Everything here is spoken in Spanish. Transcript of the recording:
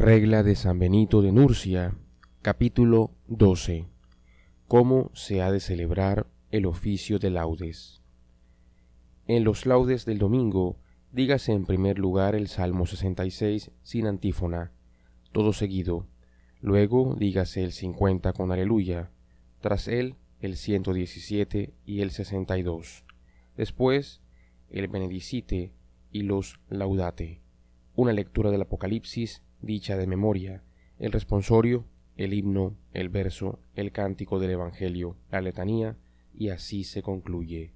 Regla de San Benito de Nurcia, capítulo 12. ¿Cómo se ha de celebrar el oficio de laudes? En los laudes del domingo, dígase en primer lugar el Salmo 66 sin antífona, todo seguido. Luego dígase el 50 con aleluya, tras él el 117 y el 62. Después el Benedicite y los Laudate, una lectura del Apocalipsis dicha de memoria, el responsorio, el himno, el verso, el cántico del Evangelio, la letanía, y así se concluye.